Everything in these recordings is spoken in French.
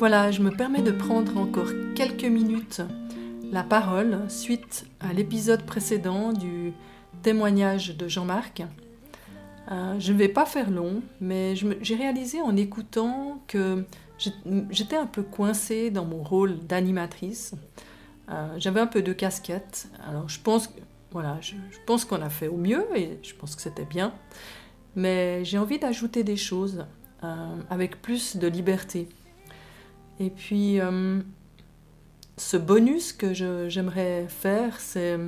Voilà, je me permets de prendre encore quelques minutes la parole suite à l'épisode précédent du témoignage de Jean-Marc. Euh, je ne vais pas faire long, mais j'ai réalisé en écoutant que j'étais un peu coincée dans mon rôle d'animatrice. Euh, j'avais un peu de casquette. Alors je pense, qu'on a fait au mieux et je pense que c'était bien. Mais j'ai envie d'ajouter des choses euh, avec plus de liberté. Et puis, ce bonus que j'aimerais faire, c'est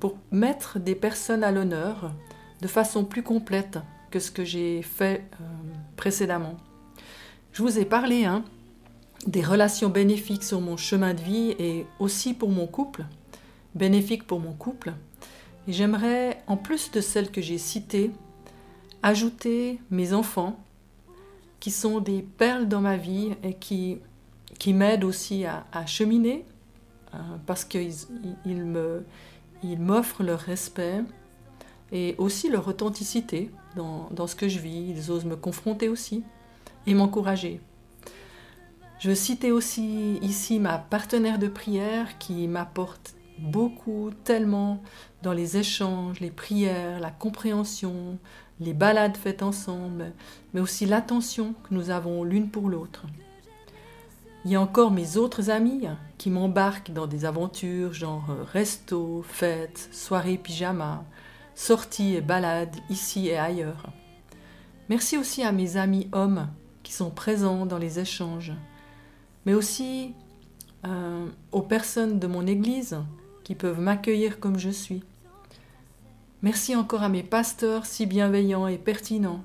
pour mettre des personnes à l'honneur de façon plus complète que ce que j'ai fait euh, précédemment. Je vous ai parlé hein, des relations bénéfiques sur mon chemin de vie et aussi pour mon couple, bénéfiques pour mon couple. Et j'aimerais, en plus de celles que j'ai citées, ajouter mes enfants, qui sont des perles dans ma vie et qui, qui m'aident aussi à, cheminer, euh, parce qu'ils m'offrent leur respect, et aussi leur authenticité dans, dans, ce que je vis. Ils osent me confronter aussi et m'encourager. Je citais aussi ici ma partenaire de prière qui m'apporte beaucoup, tellement dans les échanges, les prières, la compréhension, les balades faites ensemble, mais aussi l'attention que nous avons l'une pour l'autre. Il y a encore mes autres amis qui m'embarquent dans des aventures genre resto, fête, soirée pyjama, sorties et balades ici et ailleurs. Merci aussi à mes amis hommes qui sont présents dans les échanges, mais aussi euh, aux personnes de mon Église qui peuvent m'accueillir comme je suis. Merci encore à mes pasteurs si bienveillants et pertinents.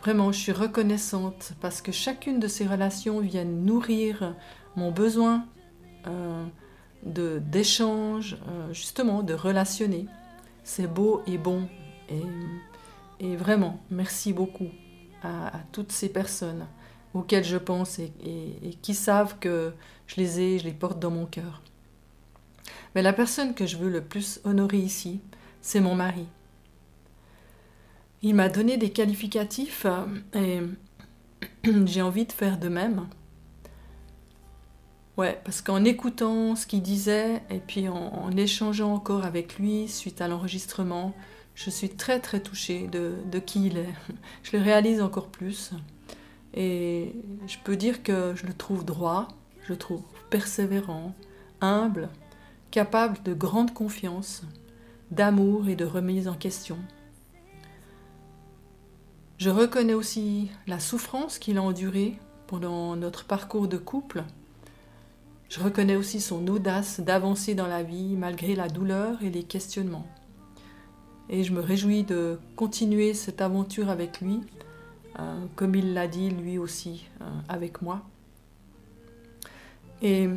Vraiment, je suis reconnaissante parce que chacune de ces relations vient nourrir mon besoin euh, d'échange, euh, justement de relationner c'est beau et bon. Et, vraiment, merci beaucoup à, toutes ces personnes auxquelles je pense et, qui savent que je les ai, je les porte dans mon cœur. Mais la personne que je veux le plus honorer ici, c'est mon mari. Il m'a donné des qualificatifs et j'ai envie de faire de même. Ouais, parce qu'en écoutant ce qu'il disait et puis en, échangeant encore avec lui suite à l'enregistrement, je suis très très touchée de, de, qui il est. Je le réalise encore plus. Et je peux dire que je le trouve droit, je le trouve persévérant, humble, capable de grande confiance, d'amour et de remise en question. Je reconnais aussi la souffrance qu'il a endurée pendant notre parcours de couple je reconnais aussi son audace d'avancer dans la vie malgré la douleur et les questionnements. Et je me réjouis de continuer cette aventure avec lui, euh, comme il l'a dit lui aussi euh, avec moi. Et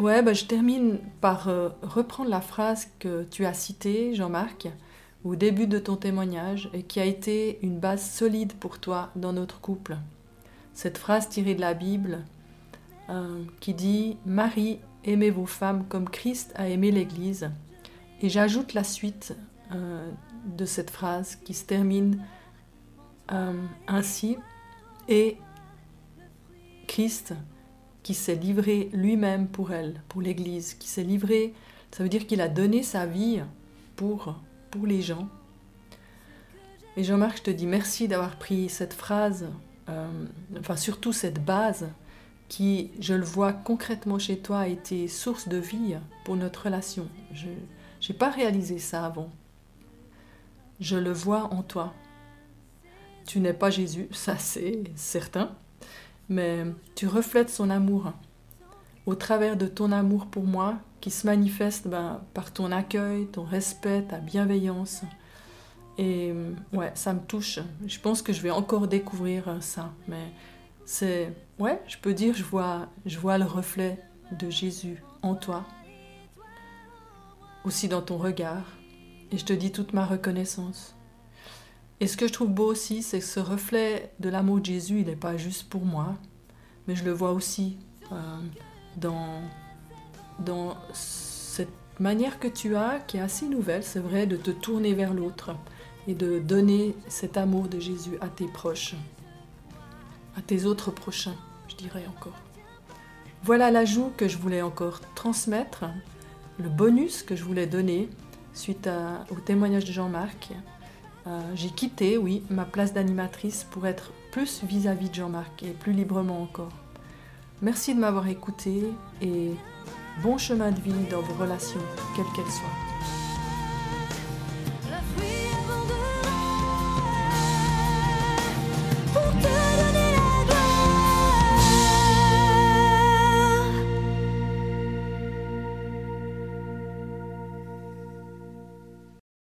ouais, bah, je termine par euh, reprendre la phrase que tu as citée, Jean-Marc, au début de ton témoignage et qui a été une base solide pour toi dans notre couple. Cette phrase tirée de la Bible euh, qui dit Marie, aimez vos femmes comme Christ a aimé l'Église. Et j'ajoute la suite euh, de cette phrase qui se termine ainsi et Christ qui s'est livré lui-même pour elle, pour l'Église, qui s'est livré, ça veut dire qu'il a donné sa vie pour, pour les gens. Et Jean-Marc, je te dis merci d'avoir pris cette phrase, enfin surtout cette base qui, je le vois concrètement chez toi, a été source de vie pour notre relation. Je n'ai pas réalisé ça avant. Je le vois en toi. Tu n'es pas Jésus, ça c'est certain, mais tu reflètes son amour au travers de ton amour pour moi qui se manifeste ben, par ton accueil, ton respect, ta bienveillance. Et ouais, ça me touche. Je pense que je vais encore découvrir ça, mais c'est, ouais, je peux dire, je vois, je vois le reflet de Jésus en toi, aussi dans ton regard, et je te dis toute ma reconnaissance. Et ce que je trouve beau aussi, c'est que ce reflet de l'amour de Jésus, il n'est pas juste pour moi, mais je le vois aussi euh, dans, dans cette manière que tu as, qui est assez nouvelle, c'est vrai, de te tourner vers l'autre et de donner cet amour de Jésus à tes proches à tes autres prochains. je dirais encore. Voilà l'ajout que je voulais encore transmettre, le bonus que je voulais donner suite au témoignage de Jean-Marc. Euh, j'ai quitté, oui, ma place d'animatrice pour être plus vis-à-vis -vis de Jean-Marc et plus librement encore. Merci de m'avoir écouté et bon chemin de vie dans vos relations, quelles qu'elles soient.